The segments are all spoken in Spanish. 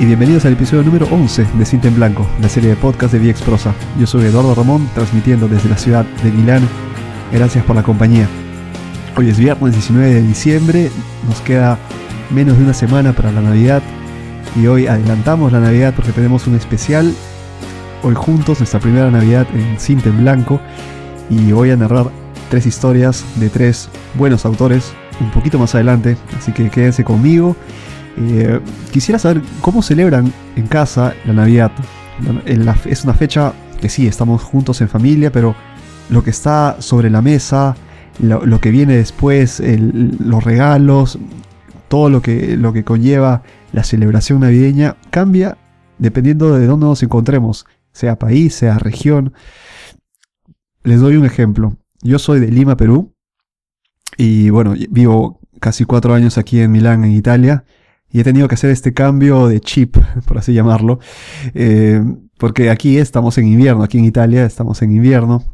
y bienvenidos al episodio número 11 de Cinta en Blanco, la serie de podcast de VX Prosa. Yo soy Eduardo Ramón, transmitiendo desde la ciudad de Milán. Gracias por la compañía. Hoy es viernes 19 de diciembre, nos queda menos de una semana para la Navidad y hoy adelantamos la Navidad porque tenemos un especial. Hoy juntos, nuestra primera Navidad en Cinta en Blanco y voy a narrar tres historias de tres buenos autores un poquito más adelante, así que quédense conmigo. Eh, quisiera saber cómo celebran en casa la Navidad. es una fecha que sí, estamos juntos en familia, pero lo que está sobre la mesa, lo, que viene después, los regalos, todo lo que, lo que conlleva la celebración navideña, cambia dependiendo de dónde nos encontremos, sea país, sea región. Les doy un ejemplo. Yo soy de Lima, Perú, y bueno, vivo casi cuatro años aquí en Milán, en Italia, y he tenido que hacer este cambio de chip, por así llamarlo, eh, porque aquí estamos en invierno, aquí en Italia estamos en invierno,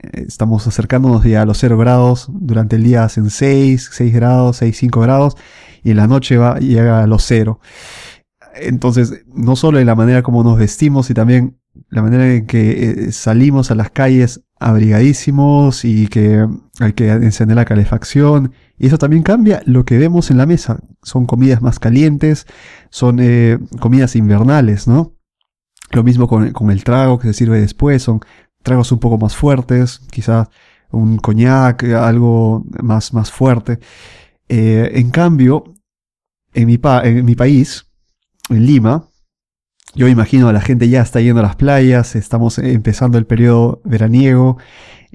eh, estamos acercándonos ya a los 0 grados, durante el día hacen 6, 6 grados, 6, 5 grados, y en la noche va, llega a los 0. Entonces, no solo en la manera como nos vestimos, y también la manera en que eh, salimos a las calles abrigadísimos y que hay que encender la calefacción. Y eso también cambia lo que vemos en la mesa. Son comidas más calientes, son eh, comidas invernales, ¿no? Lo mismo con, el trago que se sirve después, son tragos un poco más fuertes, quizás un coñac, algo más, más fuerte. Eh, en cambio, en mi, en mi país, en Lima, yo imagino la gente ya está yendo a las playas, estamos empezando el periodo veraniego,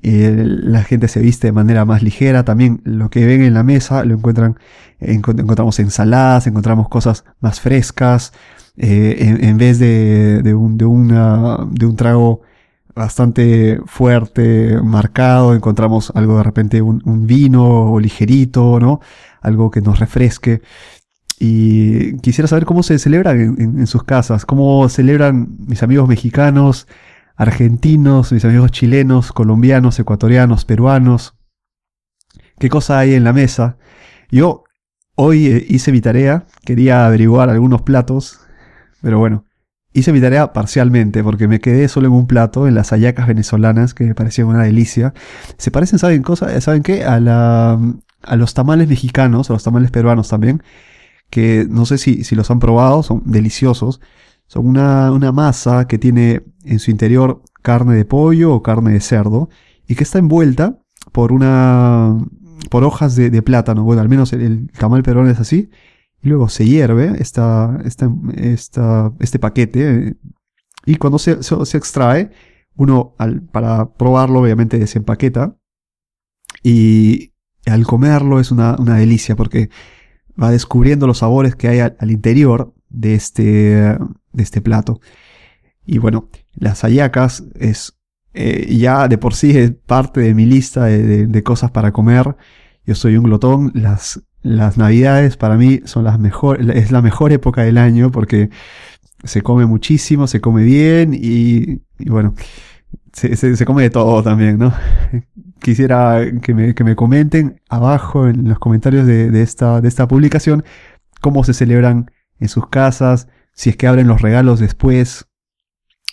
eh, la gente se viste de manera más ligera, también lo que ven en la mesa lo encuentran, encontramos ensaladas, encontramos cosas más frescas, eh, en, vez de, de, un, de, una, de un trago bastante fuerte, marcado, encontramos algo de repente un, un vino o ligerito, ¿no? Algo que nos refresque. Y quisiera saber cómo se celebran en, sus casas, cómo celebran mis amigos mexicanos, argentinos, mis amigos chilenos, colombianos, ecuatorianos, peruanos. ¿Qué cosa hay en la mesa? Yo hoy eh, hice mi tarea, quería averiguar algunos platos, pero bueno, hice mi tarea parcialmente porque me quedé solo en un plato, en las hallacas venezolanas, que me parecían una delicia. Se parecen, ¿saben, cosa? ¿saben qué? A, la, a los tamales mexicanos, a los tamales peruanos también que no sé si, si los han probado, son deliciosos. Son una, una, masa que tiene en su interior carne de pollo o carne de cerdo y que está envuelta por una por hojas de, plátano. Bueno, al menos el, tamal peruano es así. Y luego se hierve esta, esta, esta, este paquete y cuando se, se, extrae, uno al, para probarlo obviamente desempaqueta y al comerlo es una, una delicia porque va descubriendo los sabores que hay al, interior de este, de este plato. Y bueno, las ayacas es eh, ya de por sí es parte de mi lista de, cosas para comer. Yo soy un glotón. Las, las navidades para mí son las mejor, es la mejor época del año porque se come muchísimo, se come bien y, bueno, se, se, come de todo también, ¿no? quisiera que me, que me, comenten abajo en los comentarios de, esta, de esta publicación cómo se celebran en sus casas, si es que abren los regalos después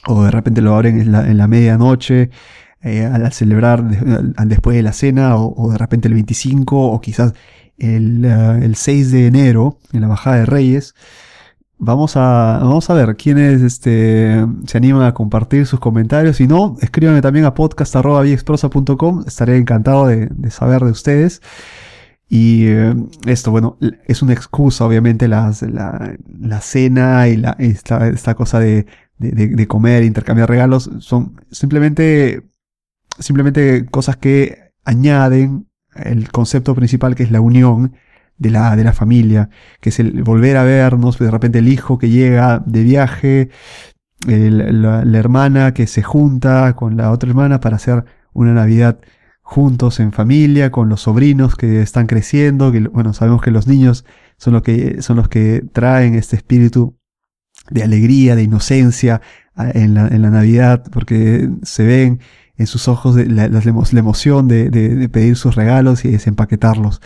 o de repente lo abren en la, en la medianoche eh, al, celebrar al, después de la cena o, de repente el 25 o quizás el, eh, el 6 de enero en la bajada de Reyes. Vamos a, vamos a ver quiénes este, se animan a compartir sus comentarios. Si no, escríbanme también a podcast.viexprosa.com. Estaré encantado de, saber de ustedes. Y eh, esto, bueno, es una excusa, obviamente, la, la, cena y la, esta, esta cosa de, de, de, comer, intercambiar regalos, son simplemente, simplemente cosas que añaden el concepto principal que es la unión de la, de la familia, que es el volver a vernos, de repente el hijo que llega de viaje, la, hermana que se junta con la otra hermana para hacer una Navidad juntos en familia, con los sobrinos que están creciendo, que bueno, sabemos que los niños son los que, son los que traen este espíritu de alegría, de inocencia en la, en la Navidad, porque se ven en sus ojos la, emoción de, de, pedir sus regalos y desempaquetarlos.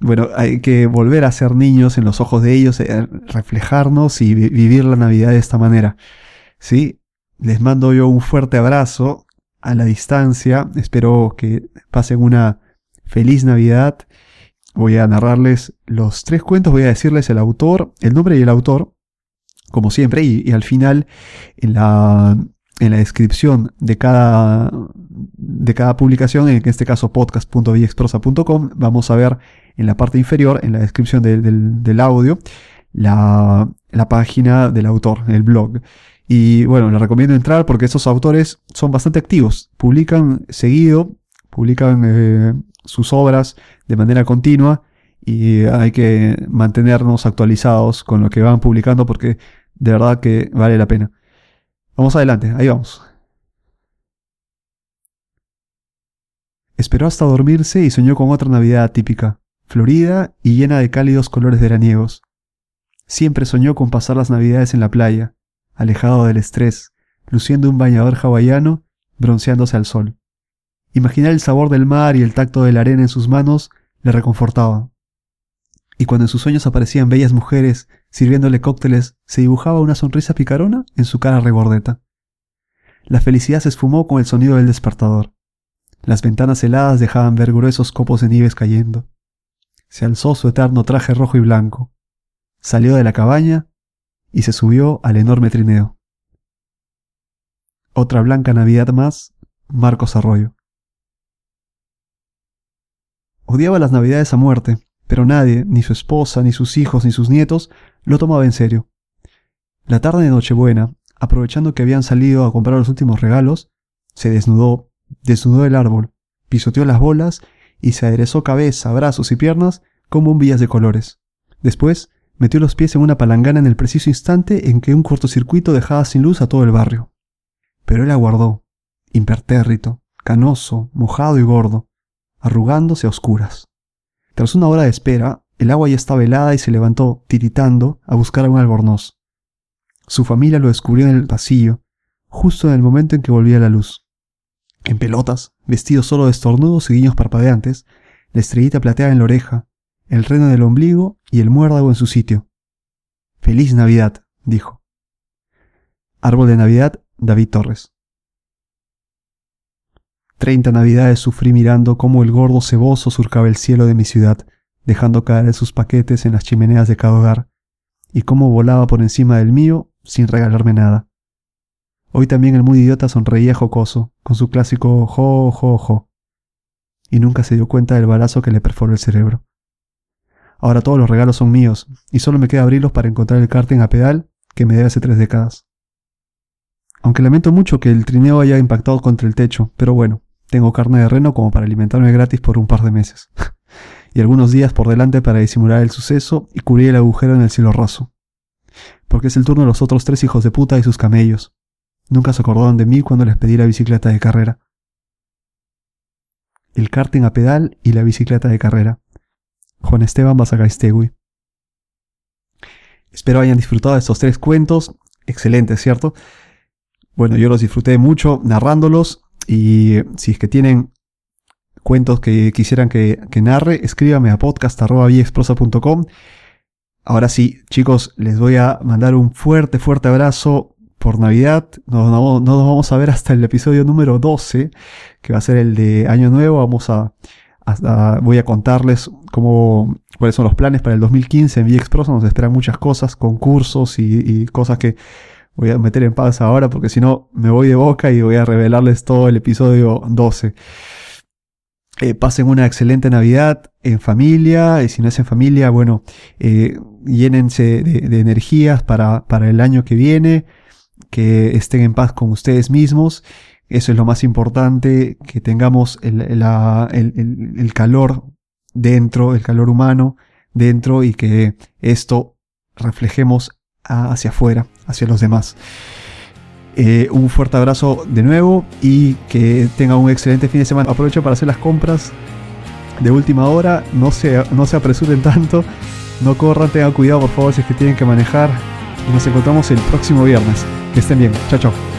Bueno, hay que volver a ser niños en los ojos de ellos, eh, reflejarnos y vivir la Navidad de esta manera. ¿Sí? Les mando yo un fuerte abrazo a la distancia. Espero que pasen una feliz Navidad. Voy a narrarles los tres cuentos, voy a decirles el autor, el nombre y el autor, como siempre, y, al final, en la, en la descripción de cada, de cada publicación, en este caso podcast.viexprosa.com, vamos a ver en la parte inferior, en la descripción del, audio, la, página del autor, el blog. Y bueno, les recomiendo entrar porque estos autores son bastante activos, publican seguido, publican eh, sus obras de manera continua y hay que mantenernos actualizados con lo que van publicando porque de verdad que vale la pena. Vamos adelante, ahí vamos. Esperó hasta dormirse y soñó con otra Navidad típica, florida y llena de cálidos colores veraniegos. Siempre soñó con pasar las Navidades en la playa, alejado del estrés, luciendo un bañador hawaiano, bronceándose al sol. Imaginar el sabor del mar y el tacto de la arena en sus manos le reconfortaba. Y cuando en sus sueños aparecían bellas mujeres sirviéndole cócteles, se dibujaba una sonrisa picarona en su cara regordeta. La felicidad se esfumó con el sonido del despertador. Las ventanas heladas dejaban ver gruesos copos de nieves cayendo. Se alzó su eterno traje rojo y blanco. Salió de la cabaña y se subió al enorme trineo. Otra blanca Navidad más, Marcos Arroyo. Odiaba las Navidades a muerte, pero nadie, ni su esposa, ni sus hijos, ni sus nietos, lo tomaba en serio. La tarde de Nochebuena, aprovechando que habían salido a comprar los últimos regalos, se desnudó, desnudó el árbol, pisoteó las bolas y se aderezó cabeza, brazos y piernas con bombillas de colores. Después, metió los pies en una palangana en el preciso instante en que un cortocircuito dejaba sin luz a todo el barrio. Pero él aguardó, impertérrito, canoso, mojado y gordo, arrugándose a oscuras. Tras una hora de espera, el agua ya estaba helada y se levantó, tiritando, a buscar a un albornoz. Su familia lo descubrió en el pasillo, justo en el momento en que volvía la luz. En pelotas, vestido solo de estornudos y guiños parpadeantes, la estrellita plateada en la oreja, el reno del ombligo y el muérdago en su sitio. Feliz Navidad, dijo. Árbol de Navidad, David Torres. Treinta navidades sufrí mirando cómo el gordo ceboso surcaba el cielo de mi ciudad, dejando caer sus paquetes en las chimeneas de cada hogar, y cómo volaba por encima del mío sin regalarme nada. Hoy también el muy idiota sonreía jocoso, con su clásico jo, jo, jo, y nunca se dio cuenta del balazo que le perforó el cerebro. Ahora todos los regalos son míos, y solo me queda abrirlos para encontrar el karting a pedal que me debe hace tres décadas. Aunque lamento mucho que el trineo haya impactado contra el techo, pero bueno, tengo carne de reno como para alimentarme gratis por un par de meses. y algunos días por delante para disimular el suceso y cubrir el agujero en el cielo raso. Porque es el turno de los otros tres hijos de puta y sus camellos. Nunca se acordaron de mí cuando les pedí la bicicleta de carrera. El karting a pedal y la bicicleta de carrera. Juan Esteban Basagaistegui. Espero hayan disfrutado de estos tres cuentos. Excelentes, ¿cierto? Bueno, yo los disfruté mucho narrándolos y si es que tienen cuentos que quisieran que, narre, escríbame a podcast.viexprosa.com. Ahora sí, chicos, les voy a mandar un fuerte, fuerte abrazo por Navidad. Nos, nos, vamos a ver hasta el episodio número 12, que va a ser el de Año Nuevo. Vamos a, voy a contarles cómo, cuáles son los planes para el 2015 en VXProsa. Nos esperan muchas cosas, concursos y cosas que voy a meter en pausa ahora porque si no me voy de boca y voy a revelarles todo el episodio 12. Eh, pasen una excelente Navidad en familia y si no es en familia, bueno, eh, llénense de, energías para, para el año que viene, que estén en paz con ustedes mismos. Eso es lo más importante, que tengamos el, el calor dentro, el calor humano dentro y que esto reflejemos hacia afuera, hacia los demás. Eh, un fuerte abrazo de nuevo y que tenga un excelente fin de semana. Aprovecho para hacer las compras de última hora. No se, no se apresuren tanto. No corran, tengan cuidado por favor si es que tienen que manejar. Y nos encontramos el próximo viernes. Que estén bien. Chao, chao.